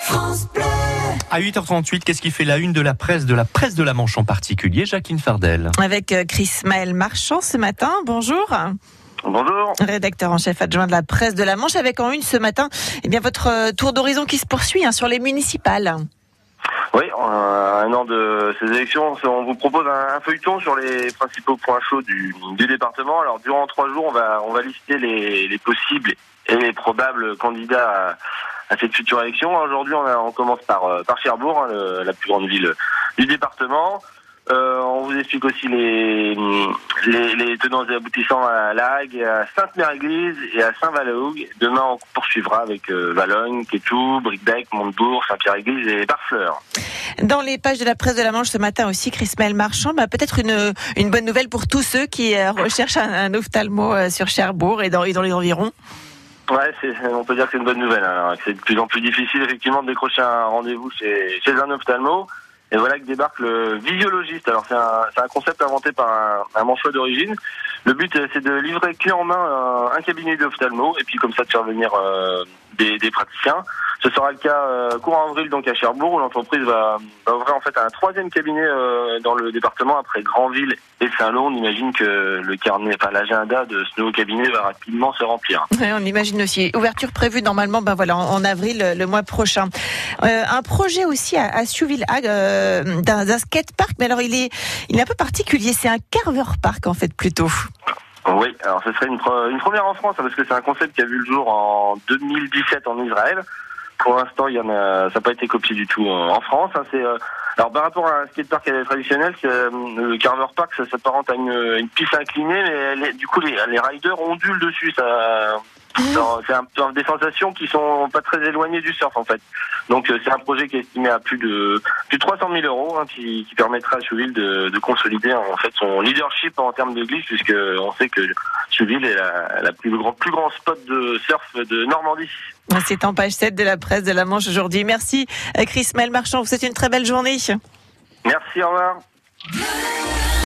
France Bleu. À 8h38, qu'est-ce qui fait la une de la presse, de la presse de la Manche en particulier, Jacqueline Fardel? Avec euh, Chris Maël Marchand ce matin. Bonjour. Bonjour. Rédacteur en chef adjoint de la presse de la Manche, avec en une ce matin, eh bien votre euh, tour d'horizon qui se poursuit hein, sur les municipales. Oui, euh, un an de ces élections, on vous propose un, feuilleton sur les principaux points chauds du, du, département. Alors durant trois jours, on va on va lister les, les possibles et les probables candidats à, à cette future élection. Aujourd'hui, on, commence par euh, Cherbourg, hein, la plus grande ville du département. Euh, on vous explique aussi les, les, les, tenants et aboutissants à La Hague, à Sainte-Mère-Église et à Saint-Valahougue. Demain, on poursuivra avec euh, Valogne, Quétou, Bricbec, Montebourg, Saint-Pierre-Église et Barfleur. Dans les pages de la presse de la Manche ce matin aussi, Chris Mel Marchand, bah, peut-être une, bonne nouvelle pour tous ceux qui euh, recherchent un, un ophtalmo euh, sur Cherbourg et dans les environs. Ouais, on peut dire que c'est une bonne nouvelle. Hein. C'est de plus en plus difficile effectivement de décrocher un rendez-vous chez, chez un ophtalmo. Et voilà que débarque le visiologiste. Alors c'est un, un, concept inventé par un, un manchois d'origine. Le but c'est de livrer clé en main un, un cabinet d'ophtalmo et puis comme ça de faire venir euh, des, des, praticiens. Ce sera le cas euh, courant avril donc à Cherbourg où l'entreprise va, va, ouvrir en fait un troisième cabinet euh, dans le département après Grandville et Saint-Lô. On imagine que le carnet, enfin l'agenda de ce nouveau cabinet va rapidement se remplir. Ouais, on imagine aussi. Ouverture prévue normalement ben voilà en, en avril le, le, mois prochain. Euh, un projet aussi à, à Souville-Hague euh, d'un skatepark, mais alors il est il est un peu particulier. C'est un carver park en fait plutôt. Oui, alors ce serait une, une première en France hein, parce que c'est un concept qui a vu le jour en 2017 en Israël. Pour l'instant, il y en a, ça n'a pas été copié du tout en France. Hein, c'est euh, alors par rapport à un skatepark traditionnel, euh, le Carver Park, ça s'apparente à une, piste inclinée, mais du coup les, les riders ondulent dessus. Ça, c'est un, des sensations qui sont pas très éloignées du surf en fait. Donc c'est un projet qui est estimé à plus de plus de 300 000 euros, hein, qui, qui, permettra à Chouville de, de, consolider en fait son leadership en termes de glisse, puisque on sait que Chouville est la, la plus grand plus grand spot de surf de Normandie. C'est en page 7 de la presse de la Manche aujourd'hui. Merci Chris Mel Marchand, vous souhaite une très belle journée. Merci, au revoir.